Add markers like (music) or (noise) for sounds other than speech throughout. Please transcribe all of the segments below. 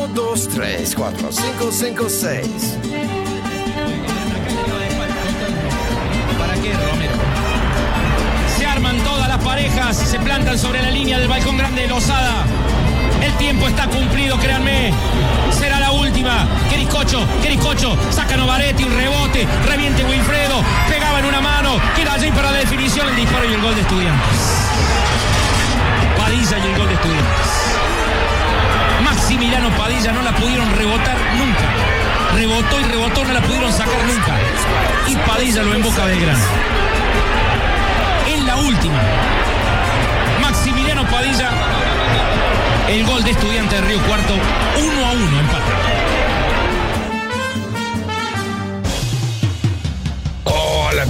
1, 2, 3, 4, 5, 5, 6. ¿Para qué, Romero? Se arman todas las parejas, se plantan sobre la línea del balcón grande de Lozada. El tiempo está cumplido, créanme. Será la última. Queriscocho, Queriscocho, saca Novaretti, un rebote, reviente Wilfredo, pegaba en una mano, queda allí para la definición, el disparo y el gol de estudiantes. Padilla y el gol de estudiantes. Maximiliano Padilla no la pudieron rebotar nunca. Rebotó y rebotó, no la pudieron sacar nunca. Y Padilla lo emboca Belgrano. En la última. Maximiliano Padilla el gol de Estudiante de Río Cuarto, 1 a 1, empate.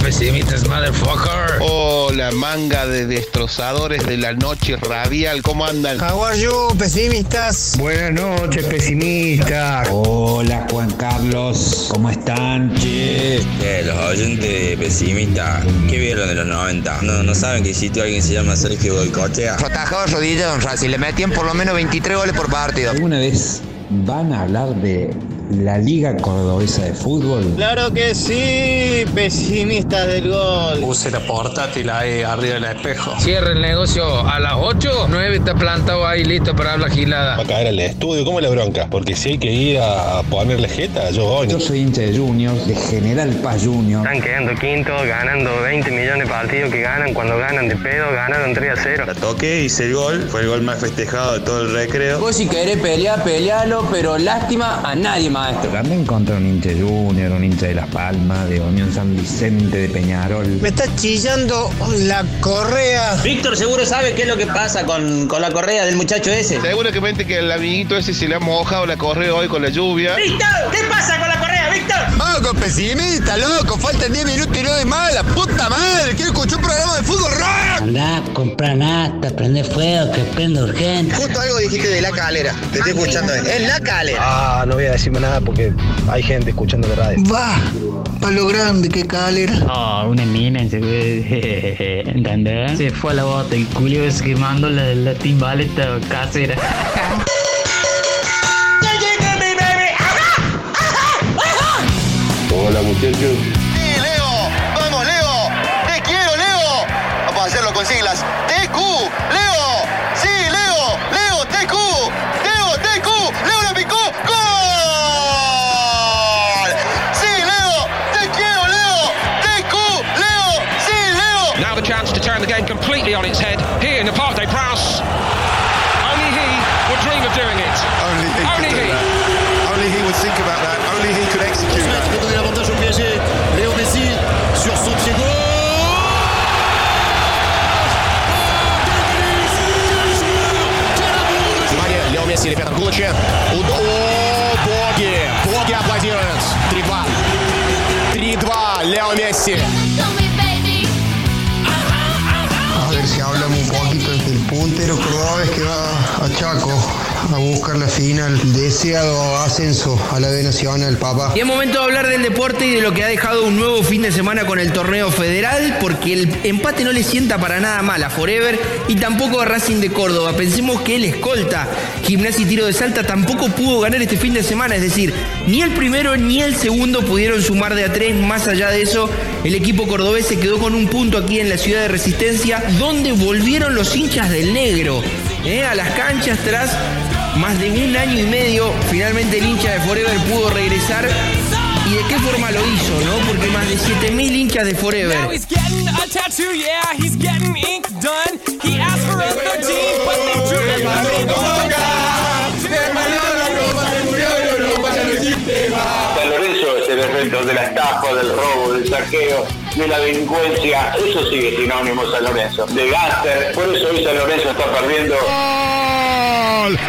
Pesimistas, motherfucker. Hola, manga de destrozadores de la noche radial. ¿Cómo andan? How are you, pesimistas? Buenas noches, pesimistas. Hola, Juan Carlos. ¿Cómo están? Che. Eh, los oyentes pesimistas, ¿qué vieron de los 90? No, no saben que existe alguien que se llama Sergio Golcochea. Atajaba rodilla Don Racing, le metían por lo menos 23 goles por partido. ¿Alguna vez van a hablar de la Liga Cordobesa de Fútbol? Claro que sí, pesimistas del gol. Puse la portátil ahí arriba del espejo. Cierra el negocio a las 8, 9 está plantado ahí listo para hablar gilada. Va a caer al estudio, ¿cómo es la bronca? Porque si hay que ir a ponerle jeta, yo voy. Yo soy hincha de Juniors, de General Paz Junior. Están quedando quintos, ganando 20 millones de partidos que ganan. Cuando ganan de pedo, ganaron 3 a 0. La toqué, hice el gol, fue el gol más festejado de todo el recreo. Vos si querés pelear, pelealo, pero lástima a nadie, maestro. También contra un hincha Junior, un hincha de Las Palmas, de Unión San Vicente, de Peñarol. Me está chillando la correa. Víctor seguro sabe qué es lo que pasa con, con la correa del muchacho ese. Seguro que mente que el amiguito ese se le ha mojado la correa hoy con la lluvia. ¡Víctor! ¿Qué pasa con la correa, Loco, pesimista, loco. Faltan 10 minutos y no de más. La puta madre. Quiero escuchar un programa de fútbol rock. Andá, comprar nata, prende fuego, que prende urgente. Justo algo dijiste de la calera. Te estoy escuchando. Es la calera. Ah, no voy a decirme nada porque hay gente escuchando de radio. Va, pa' lo grande, qué calera. Oh, una güey. ¿Entendés? Se fue a la bota y Julio es quemando la, la timbaleta casera. (laughs) Hola, muchachos. Sí, Leo. Vamos, Leo. Te quiero, Leo. Vamos a hacerlo con siglas. TQ. Leo. Sí, Leo. Leo, TQ. Leo, TQ. Leo la picó. ¡Gol! Sí, Leo. Te quiero, Leo. TQ. Leo. Sí, Leo. Now the chance to turn the game completely on its head here in the Parc des Princes. Only he would dream of doing it. Гуччи. Уд- О, боги! Боги аплодируют. 3-2. 3-2, Лео Месси. A ver si hablamos un poquito del puntero cordobés que va a Chaco a buscar la final. Deseado ascenso a la B Nacional, papá. Y es momento de hablar del deporte y de lo que ha dejado un nuevo fin de semana con el torneo federal, porque el empate no le sienta para nada mal a Forever y tampoco a Racing de Córdoba. Pensemos que el escolta, Gimnasia y Tiro de Salta, tampoco pudo ganar este fin de semana, es decir, ni el primero ni el segundo pudieron sumar de a tres. Más allá de eso, el equipo cordobés se quedó con un punto aquí en la ciudad de Resistencia, donde volvieron los hinchas del negro ¿eh? a las canchas tras más de un año y medio. Finalmente el hincha de Forever pudo regresar. ¿Y de qué forma lo hizo, no? Porque más de 7000 hinchas de Forever Now he's getting a tattoo, yeah, he's getting ink done. He asked for a 13, but they drew him a San Lorenzo es el efecto de la estafa, del robo, del saqueo, de la delincuencia. Eso sigue sinónimo San Lorenzo. De gáster. Por eso hoy San Lorenzo está perdiendo. ¡Gol!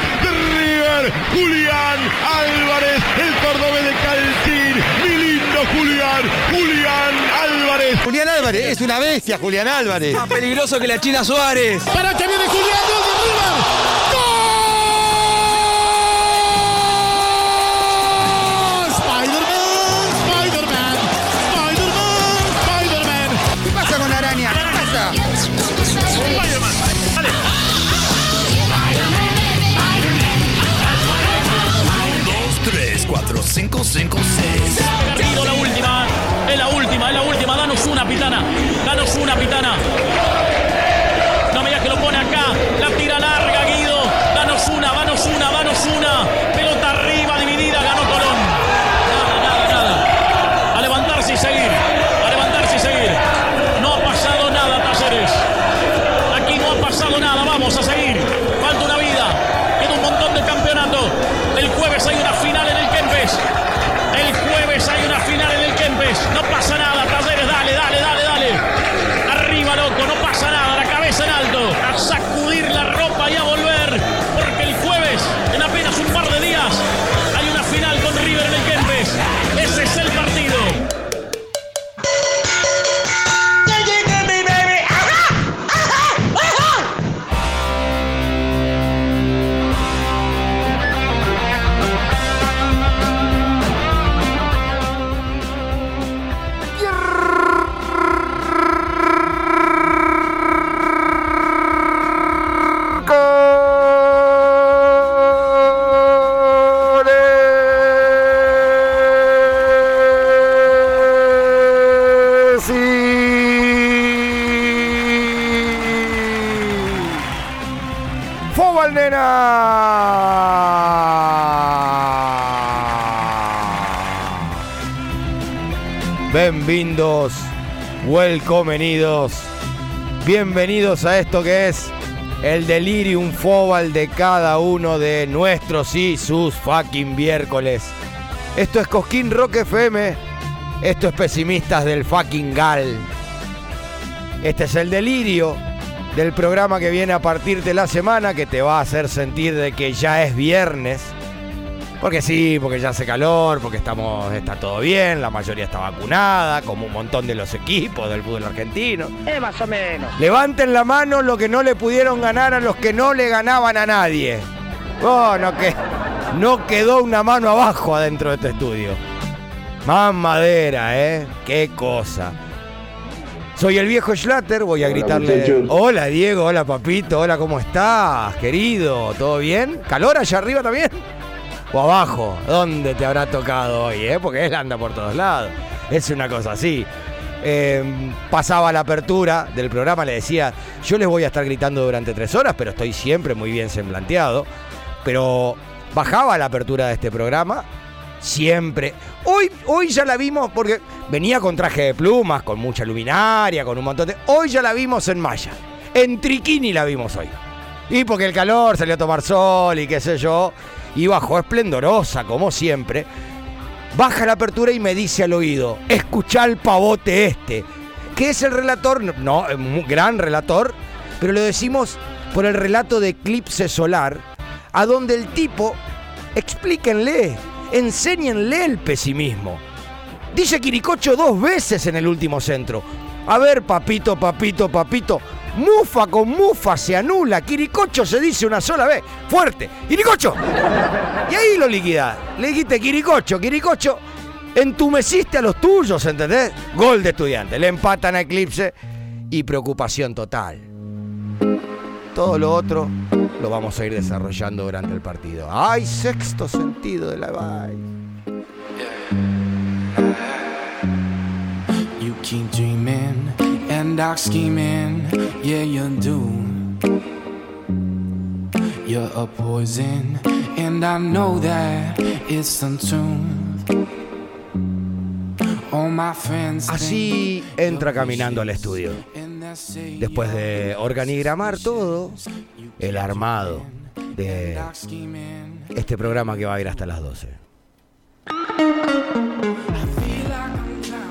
River, Julián Álvarez, el cordobés de Calcín. Mi lindo Julián, Julián Álvarez. Julián Álvarez, es una bestia, Julián Álvarez. Más peligroso que la China Suárez. Para que viene Julián, de River. 4556. Garrido la última, es la última, es la última. Danos una, Pitana. Danos una, Pitana. Fútbol, nena. Bienvenidos, welcomenidos. Bienvenidos a esto que es el delirium fobal de cada uno de nuestros y sus fucking miércoles. Esto es Cosquín Rock FM. Esto es Pesimistas del fucking Gal. Este es el delirio del programa que viene a partir de la semana que te va a hacer sentir de que ya es viernes. Porque sí, porque ya hace calor, porque estamos, está todo bien, la mayoría está vacunada, como un montón de los equipos del fútbol argentino. Eh, más o menos. Levanten la mano lo que no le pudieron ganar a los que no le ganaban a nadie. Oh, no, que, no quedó una mano abajo adentro de este estudio. Más madera, ¿eh? Qué cosa. Soy el viejo Schlatter, voy a Hola, gritarle. muchachos. Hola Diego, hola papito, hola, ¿cómo estás, querido? ¿Todo bien? ¿Calor allá arriba también? ¿O abajo? ¿Dónde te habrá tocado hoy, eh? Porque él anda por todos lados. Es una cosa así. Eh, pasaba la apertura del programa, le decía, yo les voy a estar gritando durante tres horas, pero estoy siempre muy bien semblanteado. Pero bajaba la apertura de este programa, siempre. Hoy, hoy ya la vimos porque venía con traje de plumas, con mucha luminaria, con un montón de... Hoy ya la vimos en Maya. En Triquini la vimos hoy. Y porque el calor salió a tomar sol y qué sé yo. Y bajó esplendorosa, como siempre. Baja la apertura y me dice al oído, escuchá el pavote este. Que es el relator, no, un gran relator, pero lo decimos por el relato de Eclipse Solar, a donde el tipo, explíquenle, enséñenle el pesimismo. Dice Quiricocho dos veces en el último centro. A ver, papito, papito, papito. Mufa con mufa se anula. Quiricocho se dice una sola vez. Fuerte. Quiricocho. Y ahí lo liquida. Le dijiste Quiricocho, Quiricocho. Entumeciste a los tuyos, ¿entendés? Gol de estudiante. Le empatan a Eclipse y preocupación total. Todo lo otro lo vamos a ir desarrollando durante el partido. ¡Ay, sexto sentido de la vaina! You keep dreaming and dark scheming, yeah, you do. You're a poison, and I know that it's the truth. All my friends Así entra caminando al estudio. Después de organigramar todo, el armado de este programa que va a ir hasta las 12.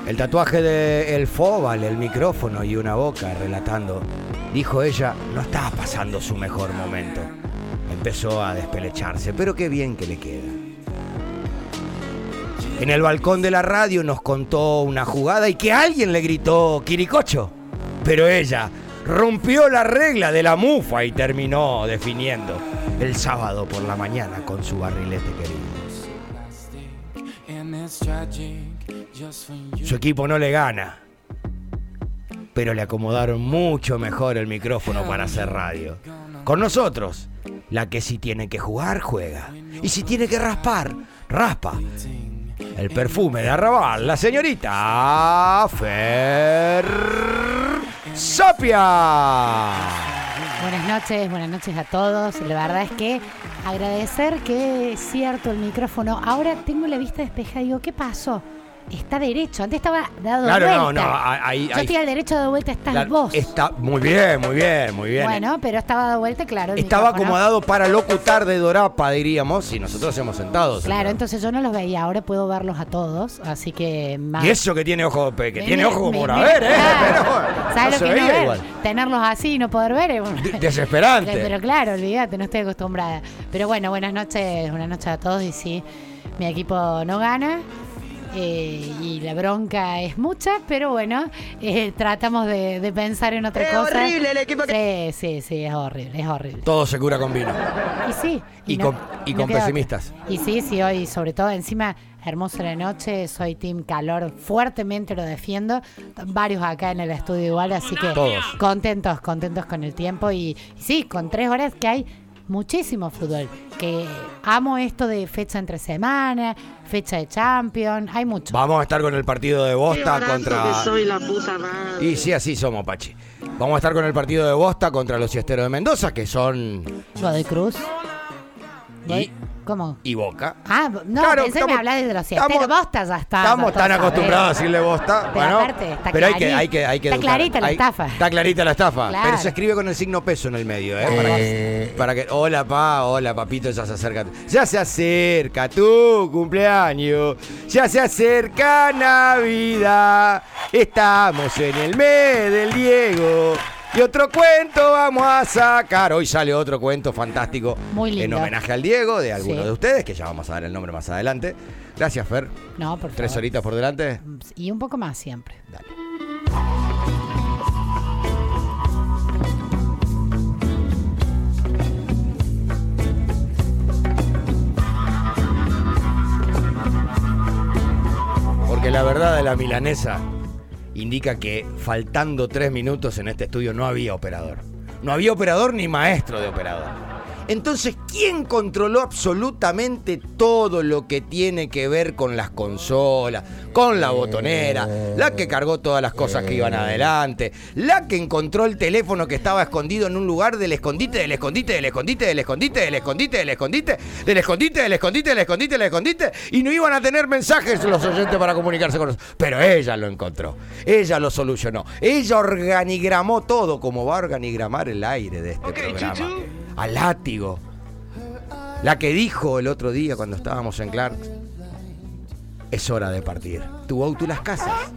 El tatuaje de El Fóbal, el micrófono y una boca relatando. Dijo ella, no estaba pasando su mejor momento. Empezó a despelecharse, pero qué bien que le queda. En el balcón de la radio nos contó una jugada y que alguien le gritó Quiricocho. Pero ella rompió la regla de la mufa y terminó definiendo el sábado por la mañana con su barrilete querido. Su equipo no le gana, pero le acomodaron mucho mejor el micrófono para hacer radio. Con nosotros, la que si tiene que jugar, juega. Y si tiene que raspar, raspa el perfume de arrabal, la señorita Fer Sapia. Buenas noches, buenas noches a todos. La verdad es que agradecer que es cierto el micrófono. Ahora tengo la vista despejada y digo, ¿qué pasó? Está derecho, antes estaba dado Claro, vuelta. no, no, ahí- Yo ahí- estoy al derecho dado vuelta, estás Claro, vos. Está muy bien, muy bien, muy bien. Bueno, pero estaba dado vuelta, claro. Estaba acomodado para locutar de Dorapa, diríamos, y nosotros hemos sentados. Claro, entonces yo no los veía, ahora puedo verlos a todos, así que más. Y eso que tiene ojo, que Me- tiene me- ojo por haber, ¿eh? claro. Pero bueno, ¿Sabes no lo que no ver? igual. Tenerlos así y no poder ver. es- De- desesperante. Pero claro, olvídate, no estoy acostumbrada. Pero bueno, buenas noches, buenas noches a todos. Y sí, mi equipo no gana. Eh, y la bronca es mucha, pero bueno, eh, tratamos de, de pensar en otra Es cosa. horrible el equipo Sí, sí, sí, es horrible, es horrible. Todo se cura con vino. Y sí. Y no- con, y no con queda otra. pesimistas. Y sí, sí, hoy sobre todo encima hermosa la noche, soy team calor, fuertemente lo defiendo, varios acá en el estudio igual, así que Todos. contentos, contentos con el tiempo y, y sí, con tres horas que hay muchísimo fútbol, que amo esto de fecha entre semana, fecha de Champions, hay mucho. Vamos a estar con el partido de Bosta contra. que soy la puta madre. Y sí, así somos, Pachi. Vamos a estar con el partido de Bosta contra los Siesteros de Mendoza, que son. Godoy Cruz. Y, ¿Cómo? y Boca. Ah, no, Claro, pensé que estamos- me hablás de los siete. Bosta ya está. Estamos tan todos acostumbrados a decirle Bosta. Pero bueno, aparte, está pero hay que, hay que, hay que Está educar. clarita la Hay- estafa. Está clarita la estafa. Claro. Pero se escribe con el signo peso en el medio, ¿eh? Para que, para que- Hola, pa, hola, papito, ya se acerca. Ya se acerca tu cumpleaños. Ya se acerca Navidad. Estamos en el mes del Diego. Y otro cuento vamos a sacar. Hoy sale otro cuento fantástico Muy en lindo. homenaje al Diego de alguno Sí. de ustedes, que ya vamos a dar el nombre más adelante. Gracias, Fer. No, por Tres favor. horitas por delante. Y un poco más siempre. Porque la verdad de la milanesa indica que faltando tres minutos en este estudio no había operador. No había operador ni maestro de operador. Entonces, ¿quién controló absolutamente todo lo que tiene que ver con las consolas, con la botonera, la que cargó todas las cosas que iban adelante, la que encontró el teléfono que estaba escondido en un lugar del escondite, del escondite, del escondite, del escondite, del escondite, del escondite, del escondite, del escondite, del escondite, del escondite, y no iban a tener mensajes los oyentes para comunicarse con nosotros. Pero ella lo encontró, ella lo solucionó, ella organigramó todo como va a organigramar el aire de este programa. Al látigo. La que dijo el otro día cuando estábamos en Clark, es hora de partir. Tu auto las casas.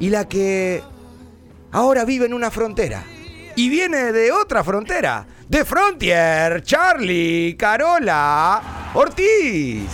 Y la que ahora vive en una frontera. Y viene de otra frontera. De Frontier, Charlie, Carola, Ortiz.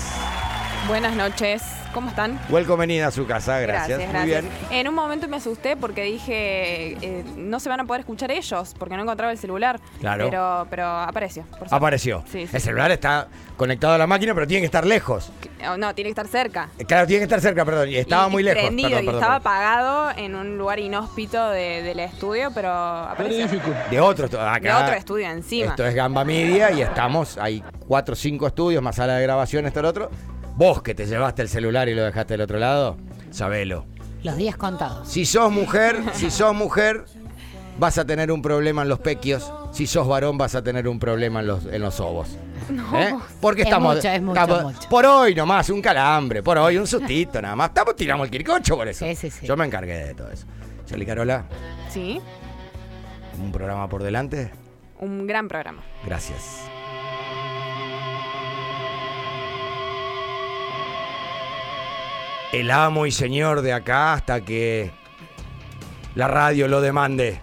Buenas noches, ¿cómo están? Welcome in a su casa, gracias. Gracias, Muy gracias. bien. En un momento me asusté porque dije, eh, no se van a poder escuchar ellos porque no encontraba el celular. Claro. Pero, pero apareció. por. Apareció. Sí, sí. El celular está conectado a la máquina, pero tiene que estar lejos. No, tiene que estar cerca. Claro, tiene que estar cerca, perdón. Y estaba Y muy lejos. Prendido perdón, y perdón, estaba perdón. apagado en un lugar inhóspito de- del estudio, pero apareció. De otro acá, De otro estudio encima. Esto es Gamba Media y estamos, hay cuatro o cinco estudios, más sala de grabación, esto, el otro. Vos que te llevaste el celular y lo dejaste del otro lado, sabelo. Los días contados. Si sos mujer, si sos mujer, vas a tener un problema en los pequios. Si sos varón, vas a tener un problema en los, en los ovos. No. ¿Eh? Porque Es estamos, mucho, es mucho, estamos- mucho. por hoy nomás, un calambre, por hoy un sustito nada más. Estamos tiramos el quircocho por eso. Sí, sí, sí. Yo me encargué de todo eso. Charlie Carola, Sí, un programa por delante. un gran programa. Gracias. El amo y señor de acá hasta que la radio lo demande.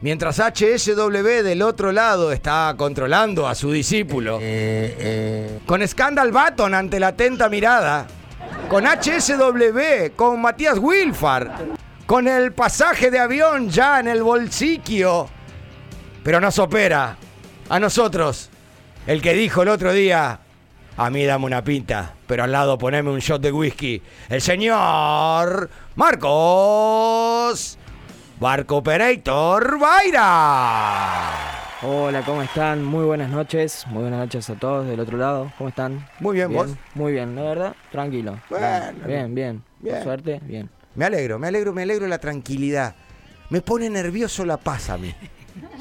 Mientras HSW del otro lado está controlando a su discípulo. Con Scandal Baton ante la atenta mirada. Con HSW, con Matías Wilfar. Con el pasaje de avión ya en el bolsillo. Pero nos opera. A nosotros. El que dijo el otro día. A mí dame una pinta, pero al lado poneme un shot de whisky. El señor Marcos Barco Operator Vaira. Hola, ¿cómo están? Muy buenas noches. Muy buenas noches a todos del otro lado. ¿Cómo están? Muy bien, ¿vos? Muy bien, la verdad, tranquilo. Bueno. bien, bien. Bien. Por suerte, bien. Me alegro, me alegro, me alegro la tranquilidad. Me pone nervioso la paz a mí.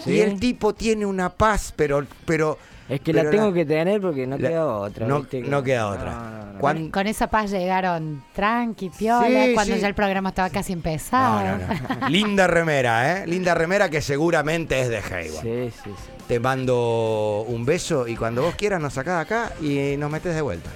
¿Sí? (laughs) Y el tipo tiene una paz, pero... pero Es que pero la tengo que tener porque no la- queda otra. No, ¿viste? no queda otra. no, no. Cuan- Con esa paz llegaron tranqui, piola, Sí, cuando sí. ya el programa estaba casi empezado. No, no, no. (laughs) Linda remera, ¿eh? Linda remera que seguramente es de Hayward. Sí, sí, sí. Te mando un beso y cuando vos quieras nos sacás acá y nos metes de vuelta.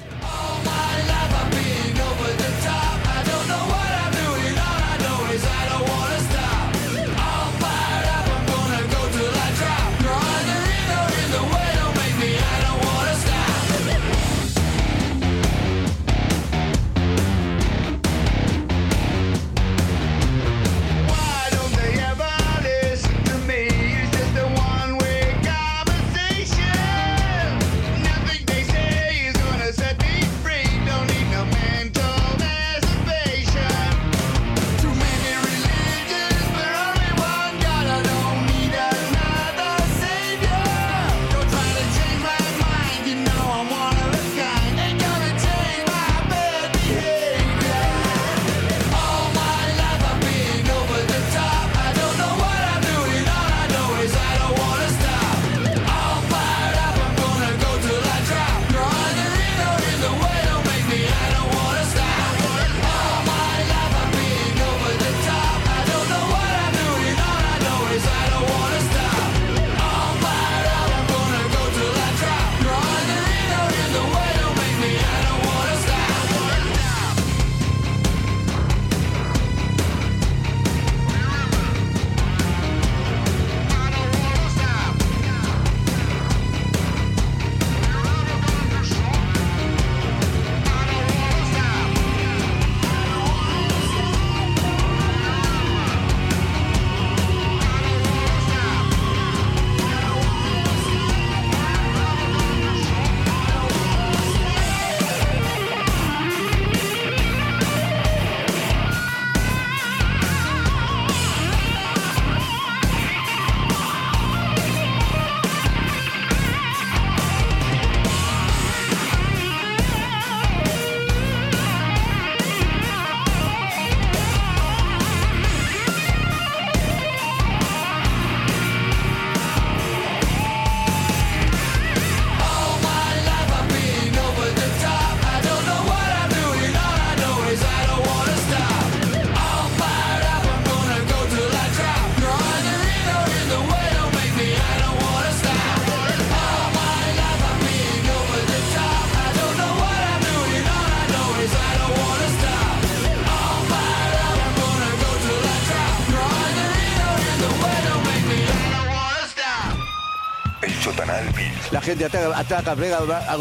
Gente ataca, ataca, pega, golazo,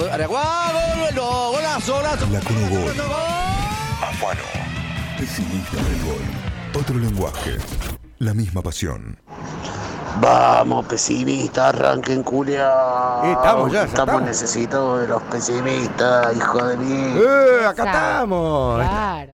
golazo. La Conogol. Afano. Pesimista del gol. Otro lenguaje. La misma pasión. Vamos, pesimistas, arranquen culia. Eh, estamos ya, ya Estamos estamos. necesitados de los pesimistas, hijo de mí. ¡Eh, acá estamos! Claro.